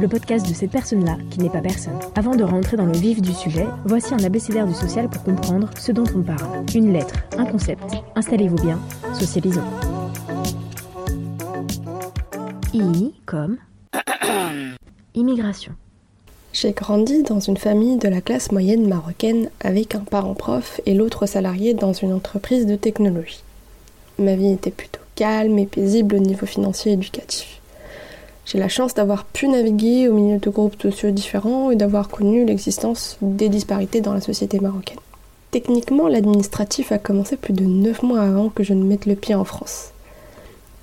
Le podcast de cette personne-là qui n'est pas personne. Avant de rentrer dans le vif du sujet, voici un abécédaire du social pour comprendre ce dont on parle. Une lettre, un concept. Installez-vous bien, socialisons. I comme immigration. J'ai grandi dans une famille de la classe moyenne marocaine avec un parent prof et l'autre salarié dans une entreprise de technologie. Ma vie était plutôt calme et paisible au niveau financier et éducatif. J'ai la chance d'avoir pu naviguer au milieu de groupes sociaux différents et d'avoir connu l'existence des disparités dans la société marocaine. Techniquement, l'administratif a commencé plus de 9 mois avant que je ne mette le pied en France.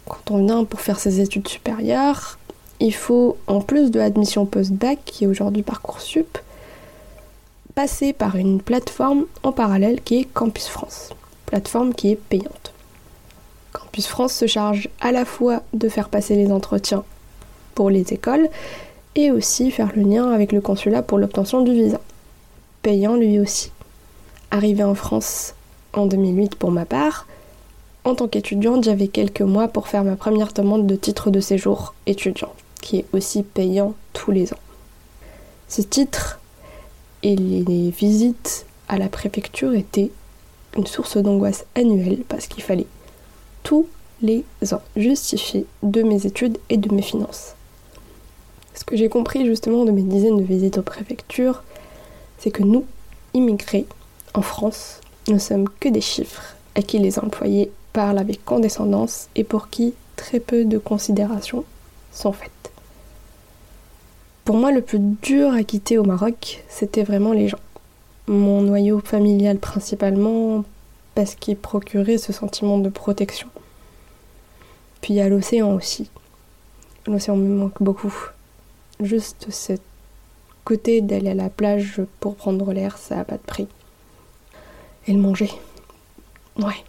Quand on vient pour faire ses études supérieures, il faut, en plus de l'admission post-bac, qui est aujourd'hui Parcoursup, passer par une plateforme en parallèle qui est Campus France, plateforme qui est payante. Campus France se charge à la fois de faire passer les entretiens pour les écoles et aussi faire le lien avec le consulat pour l'obtention du visa, payant lui aussi. Arrivé en France en 2008 pour ma part, en tant qu'étudiante, j'avais quelques mois pour faire ma première demande de titre de séjour étudiant, qui est aussi payant tous les ans. Ce titre et les visites à la préfecture étaient une source d'angoisse annuelle parce qu'il fallait tous les ans justifier de mes études et de mes finances. Ce que j'ai compris justement de mes dizaines de visites aux préfectures, c'est que nous, immigrés, en France, ne sommes que des chiffres à qui les employés parlent avec condescendance et pour qui très peu de considérations sont faites. Pour moi, le plus dur à quitter au Maroc, c'était vraiment les gens. Mon noyau familial principalement, parce qu'il procurait ce sentiment de protection. Puis il y a l'océan aussi. L'océan me manque beaucoup juste ce côté d'aller à la plage pour prendre l'air, ça n'a pas de prix. Et le manger. Ouais.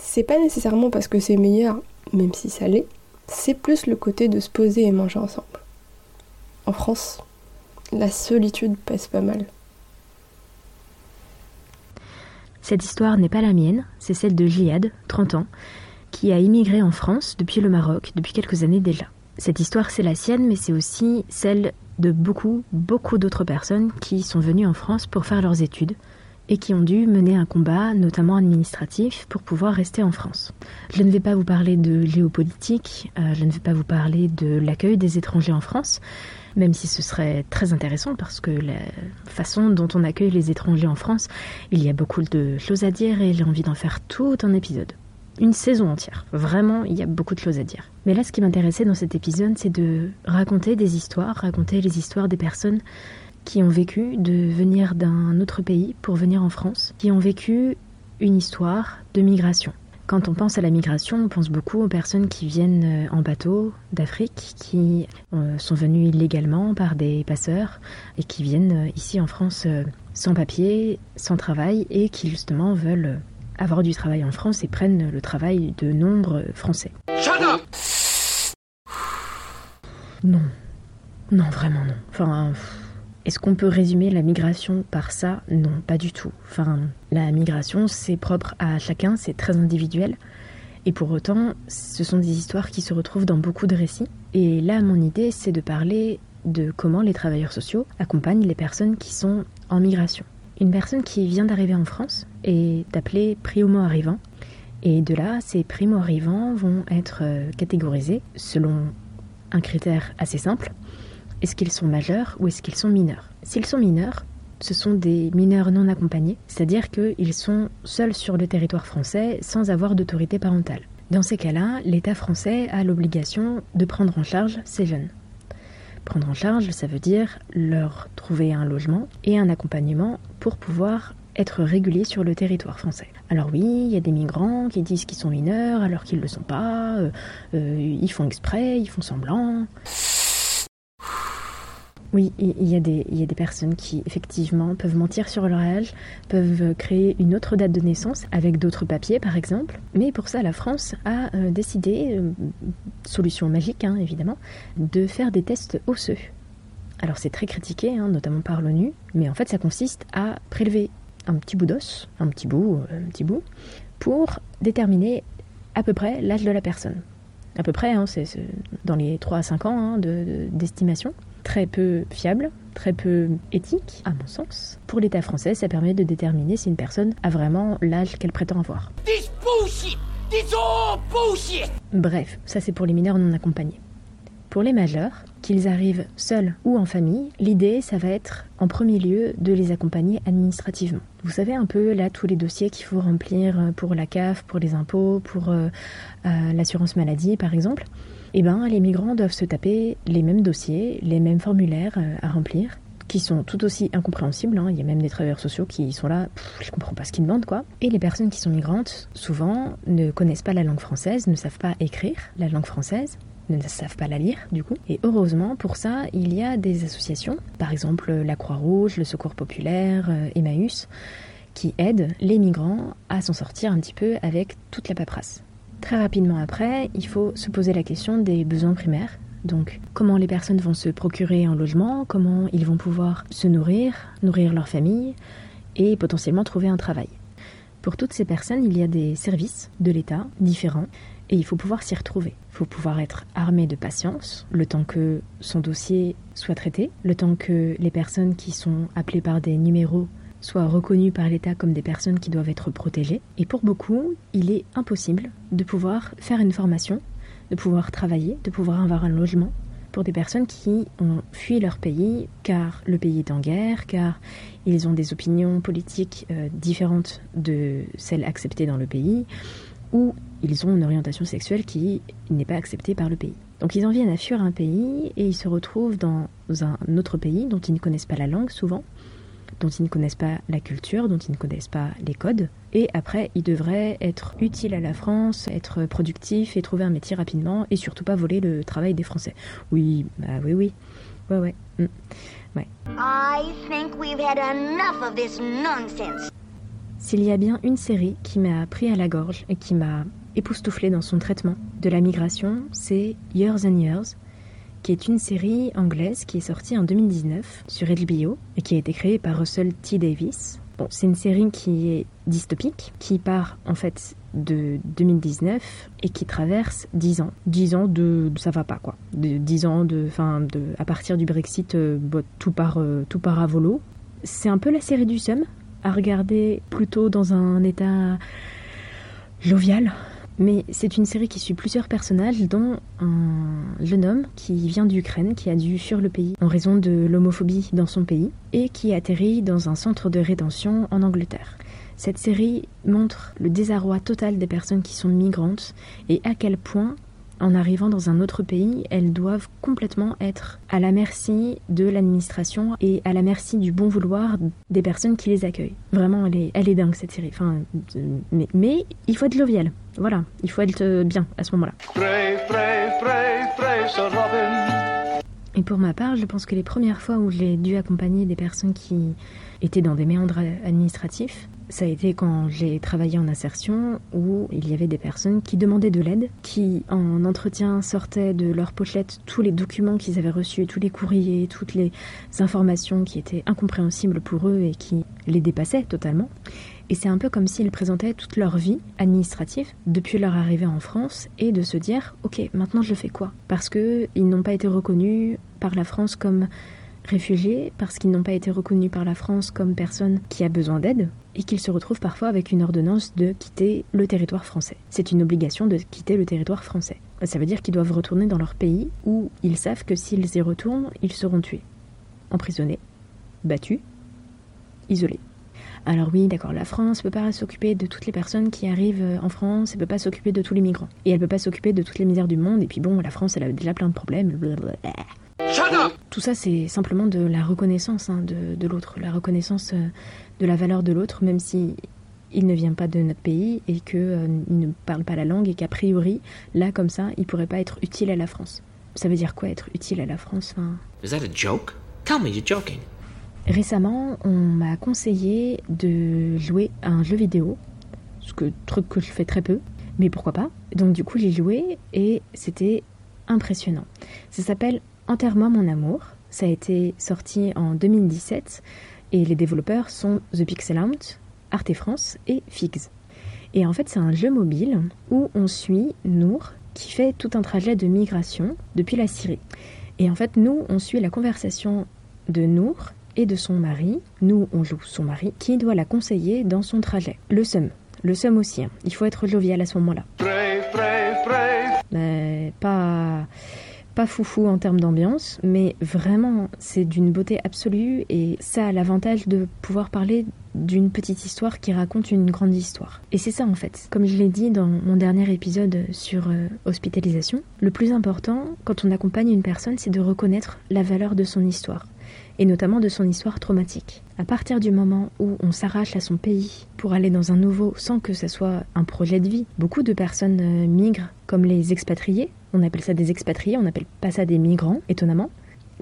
C'est pas nécessairement parce que c'est meilleur, même si ça l'est, c'est plus le côté de se poser et manger ensemble. En France, la solitude passe pas mal. Cette histoire n'est pas la mienne, c'est celle de Jihad, 30 ans, qui a immigré en France depuis le Maroc depuis quelques années déjà. Cette histoire, c'est la sienne, mais c'est aussi celle de beaucoup, beaucoup d'autres personnes qui sont venues en France pour faire leurs études et qui ont dû mener un combat, notamment administratif, pour pouvoir rester en France. Je ne vais pas vous parler de géopolitique, euh, je ne vais pas vous parler de l'accueil des étrangers en France, même si ce serait très intéressant parce que la façon dont on accueille les étrangers en France, il y a beaucoup de choses à dire et j'ai envie d'en faire tout un épisode une saison entière. Vraiment, il y a beaucoup de choses à dire. Mais là, ce qui m'intéressait dans cet épisode, c'est de raconter des histoires, raconter les histoires des personnes qui ont vécu de venir d'un autre pays pour venir en France, qui ont vécu une histoire de migration. Quand on pense à la migration, on pense beaucoup aux personnes qui viennent euh, en bateau d'Afrique, qui euh, sont venues illégalement par des passeurs et qui viennent euh, ici en France sans papier, sans travail et qui justement veulent avoir du travail en France et prennent le travail de nombreux Français. Shut up non. Non, vraiment non. Enfin, est-ce qu'on peut résumer la migration par ça? Non, pas du tout. La migration, c'est propre à chacun, c'est très individuel. Et pour autant, ce sont des histoires qui se retrouvent dans beaucoup de récits. Et là, mon idée, c'est de parler de comment les travailleurs sociaux accompagnent les personnes qui sont en migration. Une personne qui vient d'arriver en France est appelée primo-arrivant. Et de là, ces primo-arrivants vont être euh, catégorisés selon un critère assez simple. Est-ce qu'ils sont majeurs ou est-ce qu'ils sont mineurs? S'ils sont mineurs, ce sont des mineurs non accompagnés, c'est-à-dire qu'ils sont seuls sur le territoire français sans avoir d'autorité parentale. Dans ces cas-là, l'État français a l'obligation de prendre en charge ces jeunes. Prendre en charge, ça veut dire leur trouver un logement et un accompagnement pour pouvoir être réguliers sur le territoire français. Alors oui, il y a des migrants qui disent qu'ils sont mineurs alors qu'ils ne le sont pas, euh, euh, ils font exprès, ils font semblant. Oui, il y, a des, personnes qui, effectivement, peuvent mentir sur leur âge, peuvent créer une autre date de naissance avec d'autres papiers, par exemple. Mais pour ça, la France a euh, décidé, euh, solution magique, hein, évidemment, de faire des tests osseux. Alors c'est très critiqué, hein, notamment par l'ONU, mais en fait ça consiste à prélever un petit bout d'os, un petit bout, euh, un petit bout, pour déterminer à peu près l'âge de la personne. À peu près, hein, c'est dans les 3 à 5 ans d'estimation très peu fiable, très peu éthique, à mon sens. Pour l'État français, ça permet de déterminer si une personne a vraiment l'âge qu'elle prétend avoir. Bref, ça c'est pour les mineurs non accompagnés. Pour les majeurs, qu'ils arrivent seuls ou en famille, l'idée, ça va être en premier lieu de les accompagner administrativement. Vous savez un peu là tous les dossiers qu'il faut remplir pour la CAF, pour les impôts, pour euh, euh, l'assurance maladie par exemple eh ben, les migrants doivent se taper les mêmes dossiers, les mêmes formulaires euh, à remplir qui sont tout aussi incompréhensibles. Hein. Il y a même des travailleurs sociaux qui sont là, je je comprends pas ce qu'ils demandent quoi. Et les personnes qui sont migrantes, souvent, ne connaissent pas la langue française, ne savent pas écrire la langue française, ne savent pas la lire du coup. Et heureusement, pour ça, il y a des associations, par exemple la Croix-Rouge, le Secours Populaire, euh, Emmaüs, qui aident les migrants à s'en sortir un petit peu avec toute la paperasse. Très rapidement après, il faut se poser la question des besoins primaires. Donc, comment les personnes vont se procurer un logement, comment ils vont pouvoir se nourrir, nourrir leur famille et potentiellement trouver un travail. Pour toutes ces personnes, il y a des services de l'État différents et il faut pouvoir s'y retrouver. Il faut pouvoir être armé de patience, le temps que son dossier soit traité, le temps que les personnes qui sont appelées par des numéros soient reconnus par l'État comme des personnes qui doivent être protégées. Et pour beaucoup, il est impossible de pouvoir faire une formation, de pouvoir travailler, de pouvoir avoir un logement pour des personnes qui ont fui leur pays car le pays est en guerre, car ils ont des opinions politiques euh, différentes de celles acceptées dans le pays, ou ils ont une orientation sexuelle qui n'est pas acceptée par le pays. Donc ils en viennent à fuir un pays et ils se retrouvent dans un autre pays dont ils ne connaissent pas la langue souvent, dont ils ne connaissent pas la culture, dont ils ne connaissent pas les codes. Et après, ils devraient être utiles à la France, être productifs et trouver un métier rapidement et surtout pas voler le travail des Français. Oui, bah oui, oui. Ouais, ouais. Mm. ouais. S'il y a bien une série qui m'a pris à la gorge et qui m'a époustouflé dans son traitement de la migration, c'est Years and Years qui est une série anglaise qui est sortie en 2019 sur HBO et qui a été créée par Russell T. Davis. Bon, c'est une série qui est dystopique, qui part en fait de 2019 et qui traverse 10 ans. 10 ans de, ça va pas quoi. De 10 ans de fin de à partir du Brexit euh, tout part euh, tout part à volo. C'est un peu la série du Sum à regarder plutôt dans un état jovial, mais c'est une série qui suit plusieurs personnages, dont un jeune homme qui vient d'Ukraine, qui a dû fuir le pays en raison de l'homophobie dans son pays, et qui atterrit dans un centre de rétention en Angleterre. Cette série montre le désarroi total des personnes qui sont migrantes et à quel point en arrivant dans un autre pays, elles doivent complètement être à la merci de l'administration et à la merci du bon vouloir des personnes qui les accueillent. Vraiment, elle est, elle est dingue cette série. Enfin, mais, mais il faut être jovial. Voilà, il faut être bien à ce moment-là. Et pour ma part, je pense que les premières fois où j'ai dû accompagner des personnes qui étaient dans des méandres administratifs, ça a été quand j'ai travaillé en insertion où il y avait des personnes qui demandaient de l'aide, qui en entretien sortaient de leur pochette tous les documents qu'ils avaient reçus, tous les courriers, toutes les informations qui étaient incompréhensibles pour eux et qui les dépassaient totalement. Et c'est un peu comme s'ils présentaient toute leur vie administrative depuis leur arrivée en France et de se dire ok maintenant je fais quoi? Parce qu'ils n'ont pas été reconnus par la France comme réfugiés, parce qu'ils n'ont pas été reconnus par la France comme personne qui a besoin d'aide, et qu'ils se retrouvent parfois avec une ordonnance de quitter le territoire français. C'est une obligation de quitter le territoire français. Ça veut dire qu'ils doivent retourner dans leur pays où ils savent que s'ils y retournent, ils seront tués, emprisonnés, battus, isolés. Alors oui, d'accord, la France ne peut pas s'occuper de toutes les personnes qui arrivent euh, en France, elle peut pas s'occuper de tous les migrants. Et elle peut pas s'occuper de toutes les misères du monde, et puis bon, la France, elle a déjà plein de problèmes. Tout ça, c'est simplement de la reconnaissance hein, de, l'autre, la reconnaissance euh, de la valeur de l'autre, même si il ne vient pas de notre pays et qu'il euh, ne parle pas la langue et qu'a priori, là comme ça, il pourrait pas être utile à la France. Ça veut dire quoi être utile à la France Is that a joke? Tell me you're joking. Récemment, on m'a conseillé de jouer à un jeu vidéo, ce que truc que je fais très peu, mais pourquoi pas. Donc du coup, j'ai joué et c'était impressionnant. Ça s'appelle Enterre-moi mon amour. Ça a été sorti en 2017 et les développeurs sont The Pixel Out, Arte France et Figs. Et en fait, c'est un jeu mobile où on suit Nour qui fait tout un trajet de migration depuis la Syrie. Et en fait, nous, on suit la conversation de Nour et de son mari. Nous, on joue son mari qui doit la conseiller dans son trajet. Le seum. Le seum aussi. Hein. Il faut être jovial à ce moment-là. Mais pas pas foufou en termes d'ambiance, mais vraiment c'est d'une beauté absolue et ça a l'avantage de pouvoir parler d'une petite histoire qui raconte une grande histoire. Et c'est ça en fait. Comme je l'ai dit dans mon dernier épisode sur euh, hospitalisation, le plus important quand on accompagne une personne, c'est de reconnaître la valeur de son histoire et notamment de son histoire traumatique. À partir du moment où on s'arrache à son pays pour aller dans un nouveau sans que ce soit un projet de vie, beaucoup de personnes euh, migrent comme les expatriés. On appelle ça des expatriés, on n'appelle pas ça des migrants, étonnamment.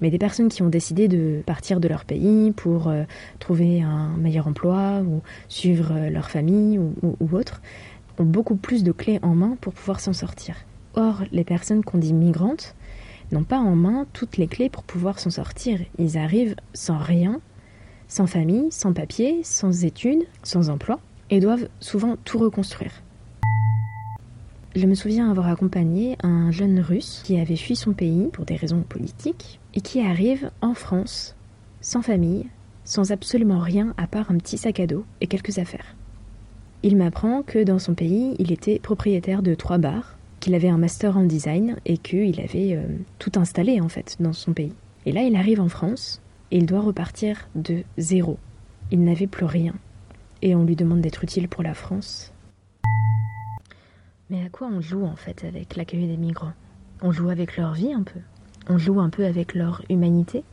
Mais des personnes qui ont décidé de partir de leur pays pour euh, trouver un meilleur emploi ou suivre euh, leur famille ou, ou autre, ont beaucoup plus de clés en main pour pouvoir s'en sortir. Or, les personnes qu'on dit migrantes, n'ont pas en main toutes les clés pour pouvoir s'en sortir. Ils arrivent sans rien, sans famille, sans papier, sans études, sans emploi, et doivent souvent tout reconstruire. Je me souviens avoir accompagné un jeune russe qui avait fui son pays pour des raisons politiques et qui arrive en France sans famille, sans absolument rien à part un petit sac à dos et quelques affaires. Il m'apprend que dans son pays, il était propriétaire de trois bars qu'il avait un master en design et qu'il avait euh, tout installé en fait dans son pays. Et là, il arrive en France et il doit repartir de zéro. Il n'avait plus rien. Et on lui demande d'être utile pour la France. Mais à quoi on joue en fait avec l'accueil des migrants? On joue avec leur vie un peu? On joue un peu avec leur humanité?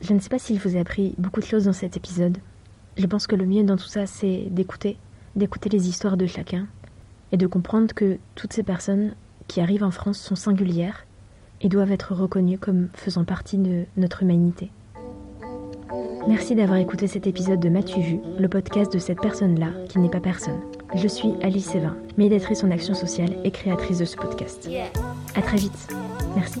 Je ne sais pas s'il vous a appris beaucoup de choses dans cet épisode. Je pense que le mieux dans tout ça, c'est d'écouter, d'écouter les histoires de chacun, et de comprendre que toutes ces personnes qui arrivent en France sont singulières et doivent être reconnues comme faisant partie de notre humanité. Merci d'avoir écouté cet épisode de M'as-tu vu, le podcast de cette personne-là qui n'est pas personne. Je suis Alice Sévin, médiatrice en action sociale et créatrice de ce podcast. À très vite. Merci.